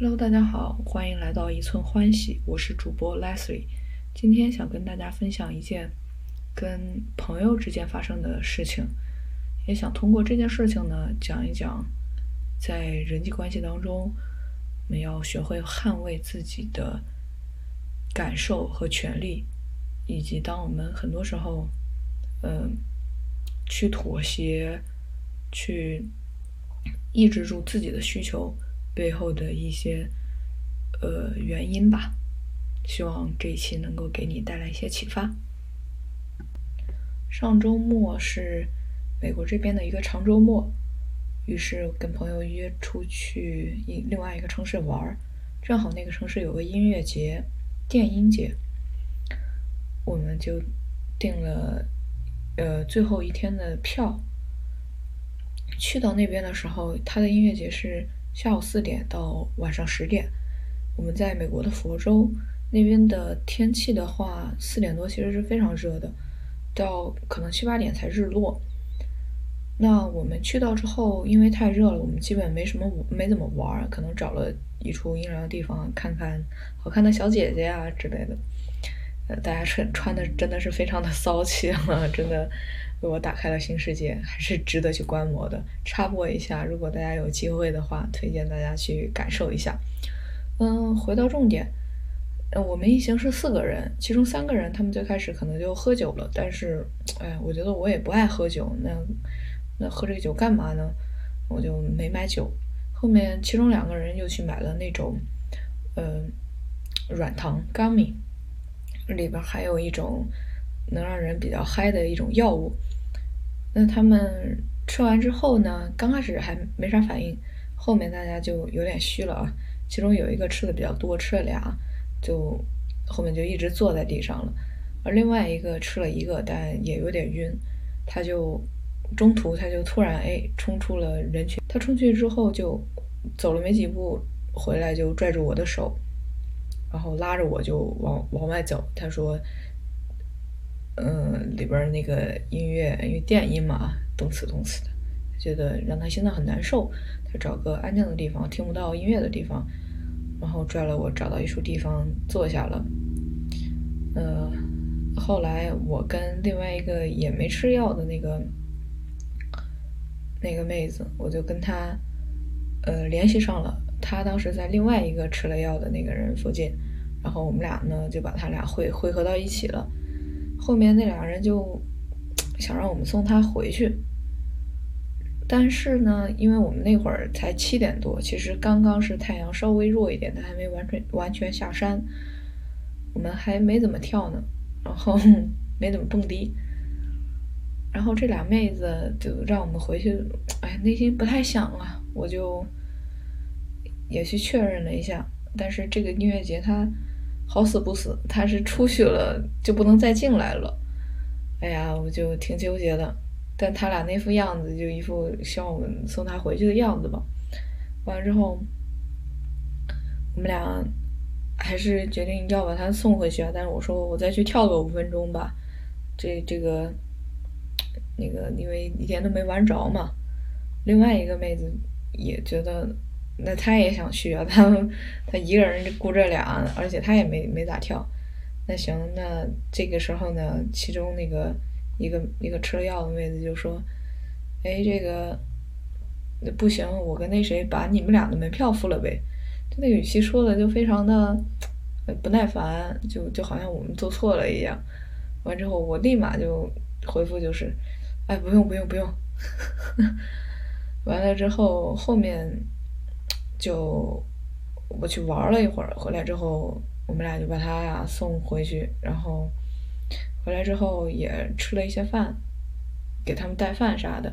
Hello，大家好，欢迎来到一寸欢喜，我是主播 Leslie。今天想跟大家分享一件跟朋友之间发生的事情，也想通过这件事情呢，讲一讲在人际关系当中，我们要学会捍卫自己的感受和权利，以及当我们很多时候，嗯，去妥协，去抑制住自己的需求。背后的一些呃原因吧，希望这一期能够给你带来一些启发。上周末是美国这边的一个长周末，于是跟朋友约出去一另外一个城市玩儿，正好那个城市有个音乐节，电音节，我们就订了呃最后一天的票。去到那边的时候，他的音乐节是。下午四点到晚上十点，我们在美国的佛州那边的天气的话，四点多其实是非常热的，到可能七八点才日落。那我们去到之后，因为太热了，我们基本没什么没怎么玩，可能找了一处阴凉的地方看看好看的小姐姐啊之类的。呃，大家穿穿的真的是非常的骚气啊，真的。为我打开了新世界，还是值得去观摩的。插播一下，如果大家有机会的话，推荐大家去感受一下。嗯，回到重点，我们一行是四个人，其中三个人他们最开始可能就喝酒了，但是，哎，我觉得我也不爱喝酒，那那喝这个酒干嘛呢？我就没买酒。后面其中两个人又去买了那种，呃，软糖 gummy，里边还有一种能让人比较嗨的一种药物。那他们吃完之后呢？刚开始还没啥反应，后面大家就有点虚了啊。其中有一个吃的比较多，吃了俩，就后面就一直坐在地上了。而另外一个吃了一个，但也有点晕，他就中途他就突然哎冲出了人群。他冲去之后就走了没几步，回来就拽住我的手，然后拉着我就往往外走。他说。嗯，里边那个音乐，因为电音嘛，动次动次的，觉得让他心脏很难受。他找个安静的地方，听不到音乐的地方，然后拽了我找到一处地方坐下了。呃，后来我跟另外一个也没吃药的那个那个妹子，我就跟她呃联系上了。她当时在另外一个吃了药的那个人附近，然后我们俩呢就把他俩汇汇合到一起了。后面那俩人就想让我们送他回去，但是呢，因为我们那会儿才七点多，其实刚刚是太阳稍微弱一点，它还没完全完全下山，我们还没怎么跳呢，然后 没怎么蹦迪，然后这俩妹子就让我们回去，哎，内心不太想啊，我就也去确认了一下，但是这个音乐节它。好死不死，他是出去了就不能再进来了。哎呀，我就挺纠结的。但他俩那副样子，就一副希望我们送他回去的样子吧。完了之后，我们俩还是决定要把他送回去啊。但是我说我再去跳个五分钟吧。这这个那个，因为一天都没玩着嘛。另外一个妹子也觉得。那他也想去啊，他他一个人顾这俩，而且他也没没咋跳。那行，那这个时候呢，其中那个一个一个吃了药的妹子就说：“哎，这个那不行，我跟那谁把你们俩的门票付了呗。”就那语气说的就非常的不耐烦，就就好像我们做错了一样。完之后，我立马就回复就是：“哎，不用不用不用。” 完了之后，后面。就我去玩了一会儿，回来之后，我们俩就把他呀送回去，然后回来之后也吃了一些饭，给他们带饭啥的。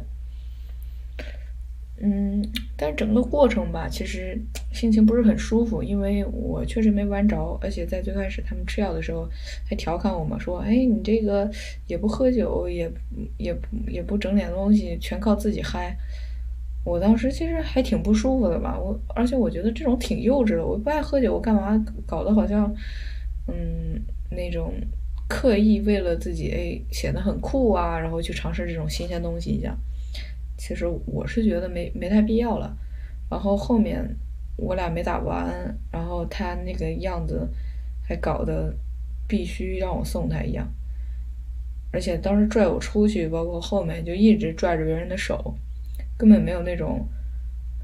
嗯，但是整个过程吧，其实心情不是很舒服，因为我确实没玩着，而且在最开始他们吃药的时候还调侃我嘛，说：“哎，你这个也不喝酒，也也也不整点东西，全靠自己嗨。”我当时其实还挺不舒服的吧，我而且我觉得这种挺幼稚的。我不爱喝酒，我干嘛搞得好像，嗯，那种刻意为了自己哎显得很酷啊，然后去尝试这种新鲜东西一样。其实我是觉得没没太必要了。然后后面我俩没打完，然后他那个样子还搞得必须让我送他一样，而且当时拽我出去，包括后面就一直拽着别人的手，根本没有那种，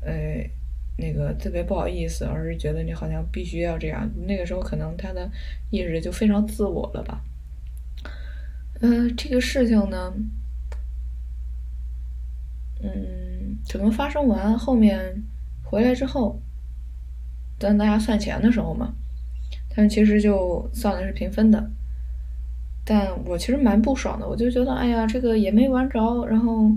呃，那个特别不好意思，而是觉得你好像必须要这样。那个时候可能他的意识就非常自我了吧。嗯，这个事情呢，嗯，可能发生完后面回来之后。等大家算钱的时候嘛，他们其实就算的是平分的，但我其实蛮不爽的，我就觉得哎呀，这个也没玩着，然后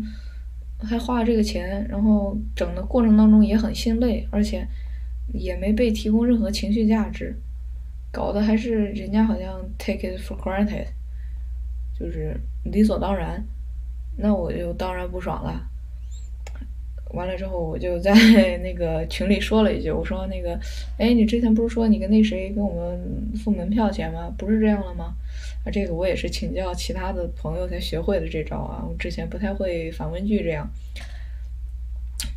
还花了这个钱，然后整的过程当中也很心累，而且也没被提供任何情绪价值，搞得还是人家好像 take it for granted，就是理所当然，那我就当然不爽了。完了之后，我就在 那个群里说了一句：“我说那个，哎，你之前不是说你跟那谁给我们付门票钱吗？不是这样了吗？啊，这个我也是请教其他的朋友才学会的这招啊，我之前不太会反问句这样。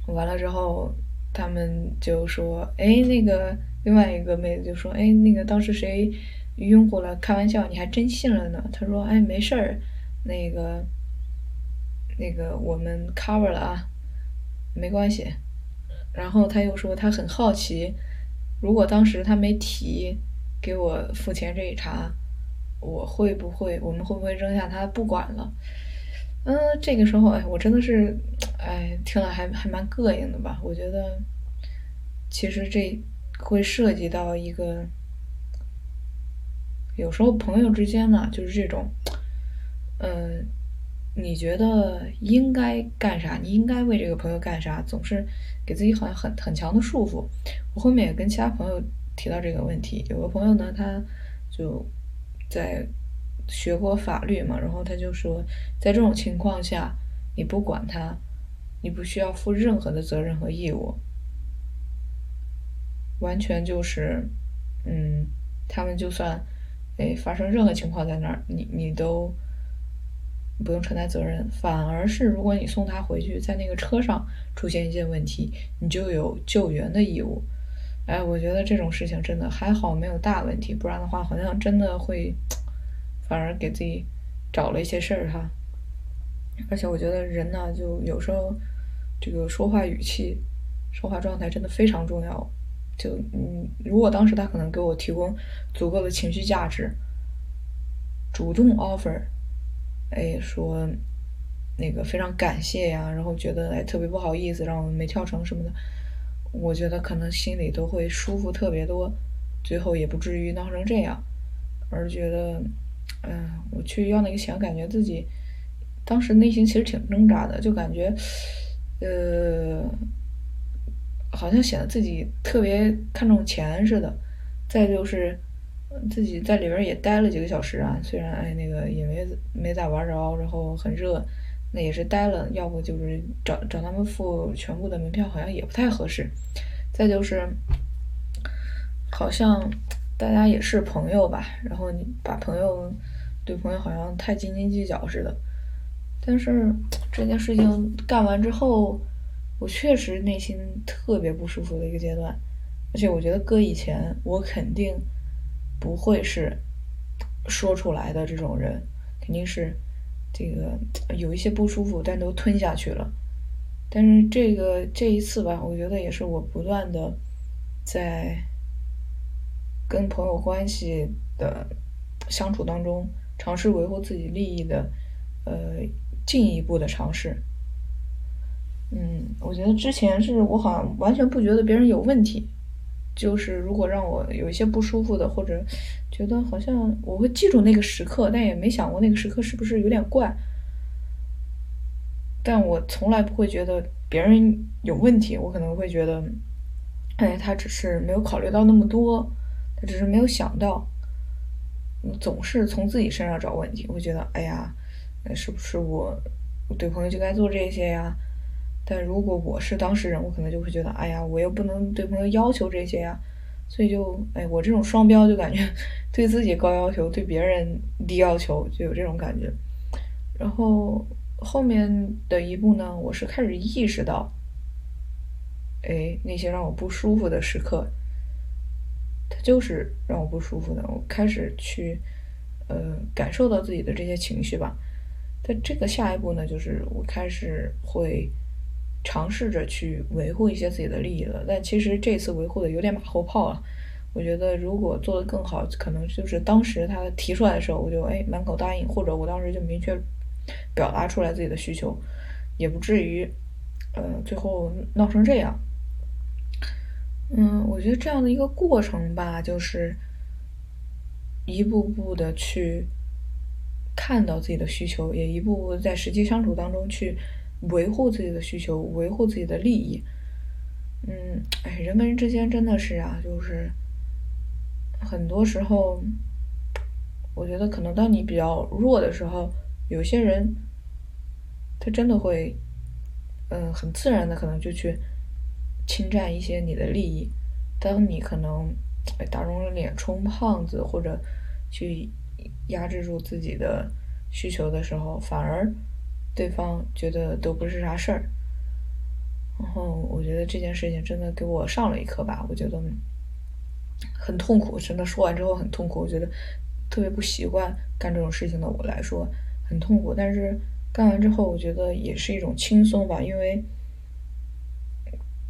完了之后，他们就说：哎，那个另外一个妹子就说：哎，那个当时谁晕乎了？开玩笑，你还真信了呢？他说：哎，没事儿，那个那个我们 cover 了啊。”没关系，然后他又说他很好奇，如果当时他没提给我付钱这一茬，我会不会我们会不会扔下他不管了？嗯，这个时候哎，我真的是哎听了还还蛮膈应的吧？我觉得其实这会涉及到一个，有时候朋友之间呢就是这种，嗯。你觉得应该干啥？你应该为这个朋友干啥？总是给自己好像很很强的束缚。我后面也跟其他朋友提到这个问题。有个朋友呢，他就在学过法律嘛，然后他就说，在这种情况下，你不管他，你不需要负任何的责任和义务，完全就是，嗯，他们就算哎发生任何情况在那儿，你你都。不用承担责任，反而是如果你送他回去，在那个车上出现一些问题，你就有救援的义务。哎，我觉得这种事情真的还好没有大问题，不然的话好像真的会 反而给自己找了一些事儿哈。而且我觉得人呢，就有时候这个说话语气、说话状态真的非常重要。就嗯，如果当时他可能给我提供足够的情绪价值，主动 offer。哎，说那个非常感谢呀，然后觉得哎特别不好意思，让我们没跳成什么的，我觉得可能心里都会舒服特别多，最后也不至于闹成这样，而觉得，嗯，我去要那个钱，感觉自己当时内心其实挺挣扎的，就感觉，呃，好像显得自己特别看重钱似的，再就是。自己在里边也待了几个小时啊，虽然哎那个也没没咋玩着，然后很热，那也是待了。要不就是找找他们付全部的门票，好像也不太合适。再就是，好像大家也是朋友吧，然后你把朋友对朋友好像太斤斤计较似的。但是这件事情干完之后，我确实内心特别不舒服的一个阶段，而且我觉得搁以前我肯定。不会是说出来的这种人，肯定是这个有一些不舒服，但都吞下去了。但是这个这一次吧，我觉得也是我不断的在跟朋友关系的相处当中，尝试维护自己利益的呃进一步的尝试。嗯，我觉得之前是我好像完全不觉得别人有问题。就是如果让我有一些不舒服的，或者觉得好像我会记住那个时刻，但也没想过那个时刻是不是有点怪。但我从来不会觉得别人有问题，我可能会觉得，哎，他只是没有考虑到那么多，他只是没有想到，总是从自己身上找问题。我觉得，哎呀，是不是我对朋友就该做这些呀？但如果我是当事人，我可能就会觉得，哎呀，我又不能对朋友要求这些呀，所以就，哎，我这种双标就感觉对自己高要求，对别人低要求，就有这种感觉。然后后面的一步呢，我是开始意识到，哎，那些让我不舒服的时刻，它就是让我不舒服的。我开始去，呃，感受到自己的这些情绪吧。但这个下一步呢，就是我开始会尝试着去维护一些自己的利益了。但其实这次维护的有点马后炮了。我觉得如果做得更好，可能就是当时他提出来的时候，我就哎满口答应，或者我当时就明确表达出来自己的需求，也不至于呃最后闹成这样。嗯，我觉得这样的一个过程吧，就是一步步的去看到自己的需求，也一步步在实际相处当中去维护自己的需求，维护自己的利益。嗯，哎，人跟人之间真的是啊，就是。很多时候，我觉得可能当你比较弱的时候，有些人他真的会，嗯，很自然的可能就去侵占一些你的利益。当你可能打肿了脸充胖子，或者去压制住自己的需求的时候，反而对方觉得都不是啥事儿。然后我觉得这件事情真的给我上了一课吧，我觉得。很痛苦，真的说完之后很痛苦。我觉得特别不习惯干这种事情的我来说很痛苦，但是干完之后，我觉得也是一种轻松吧。因为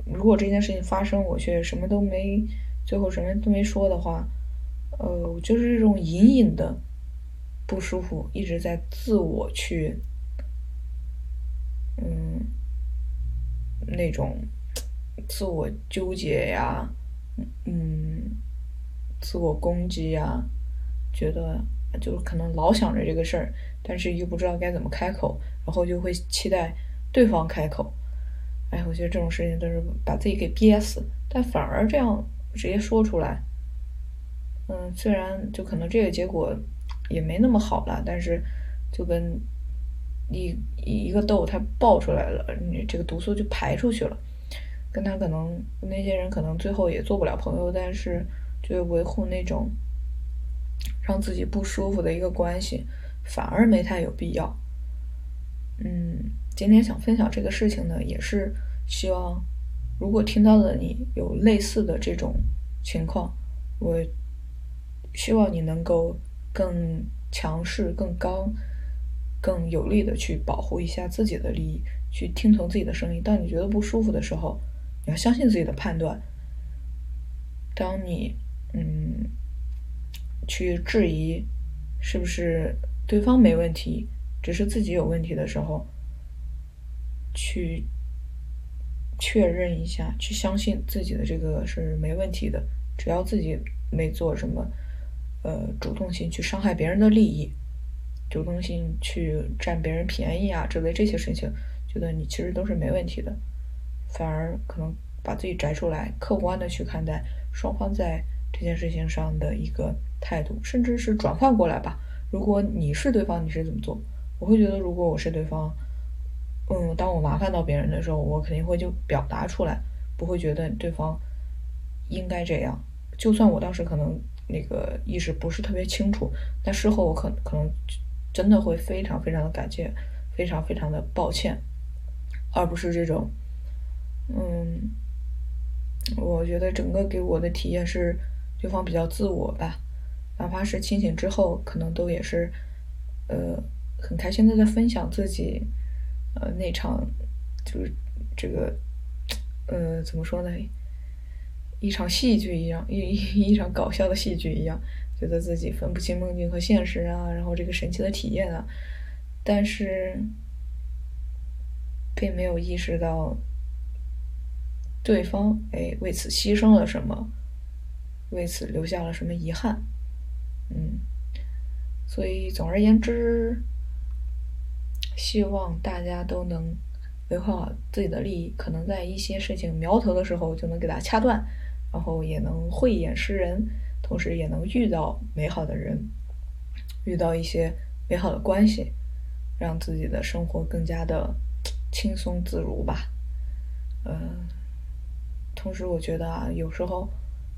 如果这件事情发生，我却什么都没，最后什么都没说的话，呃，就是这种隐隐的不舒服，一直在自我去，嗯，那种自我纠结呀。嗯，自我攻击呀，觉得就是可能老想着这个事儿，但是又不知道该怎么开口，然后就会期待对方开口。哎，我觉得这种事情都是把自己给憋死。但反而这样直接说出来，嗯，虽然就可能这个结果也没那么好了，但是就跟一一个痘它爆出来了，你这个毒素就排出去了。跟他可能那些人可能最后也做不了朋友，但是就维护那种让自己不舒服的一个关系，反而没太有必要。嗯，今天想分享这个事情呢，也是希望如果听到了你有类似的这种情况，我希望你能够更强势、更刚、更有力的去保护一下自己的利益，去听从自己的声音。当你觉得不舒服的时候。你要相信自己的判断。当你嗯去质疑是不是对方没问题，只是自己有问题的时候，去确认一下，去相信自己的这个是没问题的。只要自己没做什么呃主动性去伤害别人的利益，主动性去占别人便宜啊之类这些事情，觉得你其实都是没问题的。反而可能把自己摘出来，客观的去看待双方在这件事情上的一个态度，甚至是转换过来吧。如果你是对方，你是怎么做？我会觉得，如果我是对方，嗯，当我麻烦到别人的时候，我肯定会就表达出来，不会觉得对方应该这样。就算我当时可能那个意识不是特别清楚，但事后我可可能真的会非常非常的感谢，非常非常的抱歉，而不是这种。嗯，我觉得整个给我的体验是对方比较自我吧，哪怕是清醒之后，可能都也是呃很开心的在分享自己呃那场就是这个呃怎么说呢，一场戏剧一样，一一一场搞笑的戏剧一样，觉得自己分不清梦境和现实啊，然后这个神奇的体验啊，但是并没有意识到。对方哎，为此牺牲了什么？为此留下了什么遗憾？嗯，所以总而言之，希望大家都能维护好自己的利益。可能在一些事情苗头的时候，就能给它掐断，然后也能慧眼识人，同时也能遇到美好的人，遇到一些美好的关系，让自己的生活更加的轻松自如吧。嗯。同时，我觉得啊，有时候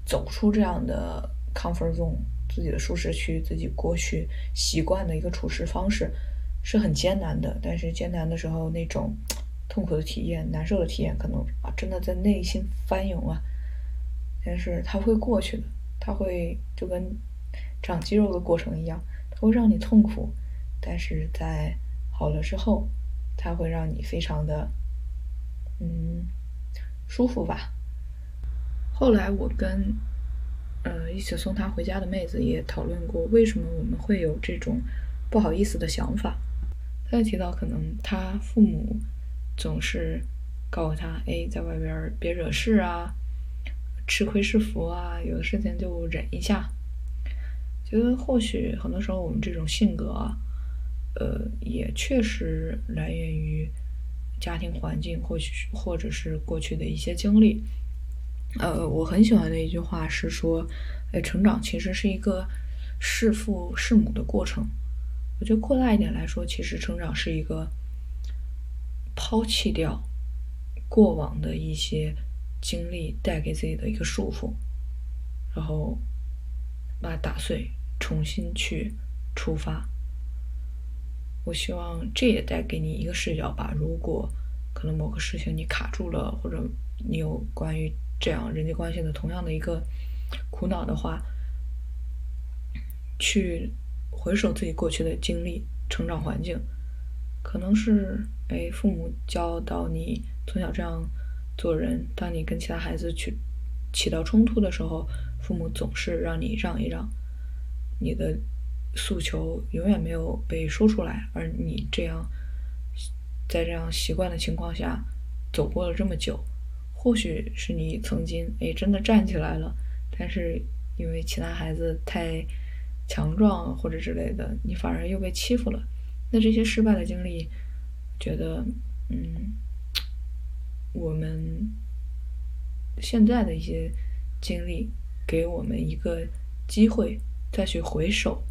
走出这样的 comfort zone，自己的舒适区，自己过去习惯的一个处事方式，是很艰难的。但是艰难的时候，那种痛苦的体验、难受的体验，可能啊真的在内心翻涌啊，但是它会过去的，它会就跟长肌肉的过程一样，它会让你痛苦，但是在好了之后，它会让你非常的嗯舒服吧。后来我跟呃一起送他回家的妹子也讨论过，为什么我们会有这种不好意思的想法。他也提到，可能他父母总是告诉他：“哎，在外边别惹事啊，吃亏是福啊，有的事情就忍一下。”觉得或许很多时候我们这种性格啊，呃，也确实来源于家庭环境，或许或者是过去的一些经历。呃，我很喜欢的一句话是说：“哎，成长其实是一个弑父弑母的过程。”我觉得扩大一点来说，其实成长是一个抛弃掉过往的一些经历带给自己的一个束缚，然后把它打碎，重新去出发。我希望这也带给你一个视角吧。如果可能某个事情你卡住了，或者你有关于这样人际关系的同样的一个苦恼的话，去。回首自己过去的经历、成长环境，可能是哎，父母教导你从小这样做人。当你跟其他孩子去起到冲突的时候，父母总是让你让一让，你的诉求永远没有被说出来，而你这样在这样习惯的情况下走过了这么久，或许是你曾经哎真的站起来了，但是因为其他孩子太。强壮或者之类的，你反而又被欺负了。那这些失败的经历，觉得，嗯，我们现在的一些经历，给我们一个机会，再去回首，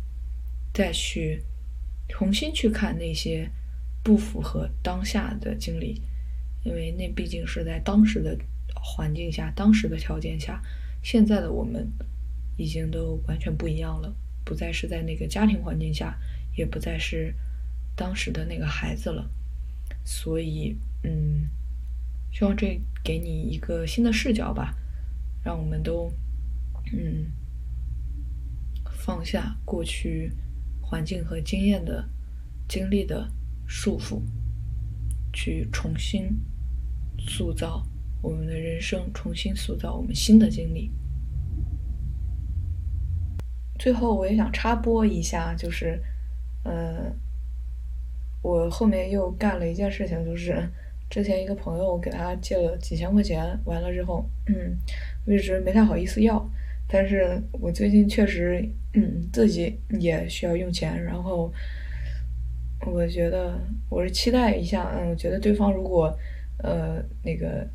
再去重新去看那些不符合当下的经历，因为那毕竟是在当时的环境下、当时的条件下，现在的我们已经都完全不一样了。不再是在那个家庭环境下，也不再是当时的那个孩子了，所以，嗯，希望这给你一个新的视角吧，让我们都，嗯，放下过去环境和经验的经历的束缚，去重新塑造我们的人生，重新塑造我们新的经历。最后，我也想插播一下，就是，嗯，我后面又干了一件事情，就是之前一个朋友给他借了几千块钱，完了之后，嗯，我一直没太好意思要，但是我最近确实，嗯，自己也需要用钱，然后我觉得我是期待一下，嗯，我觉得对方如果，呃，那个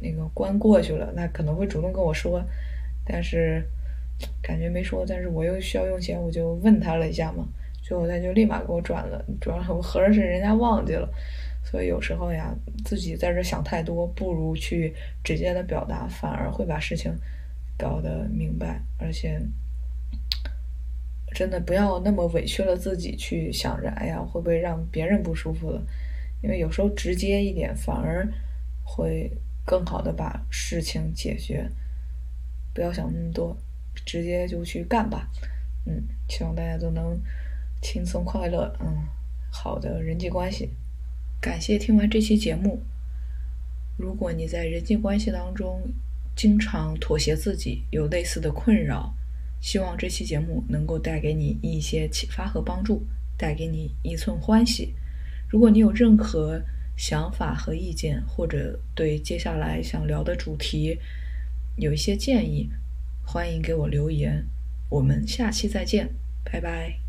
那个关过去了，那可能会主动跟我说，但是。感觉没说，但是我又需要用钱，我就问他了一下嘛，最后他就立马给我转了，转了，我合着是人家忘记了，所以有时候呀，自己在这想太多，不如去直接的表达，反而会把事情搞得明白，而且真的不要那么委屈了自己去想着，哎呀，会不会让别人不舒服了？因为有时候直接一点，反而会更好的把事情解决，不要想那么多。直接就去干吧，嗯，希望大家都能轻松快乐，嗯，好的人际关系。感谢听完这期节目。如果你在人际关系当中经常妥协自己，有类似的困扰，希望这期节目能够带给你一些启发和帮助，带给你一寸欢喜。如果你有任何想法和意见，或者对接下来想聊的主题有一些建议。欢迎给我留言，我们下期再见，拜拜。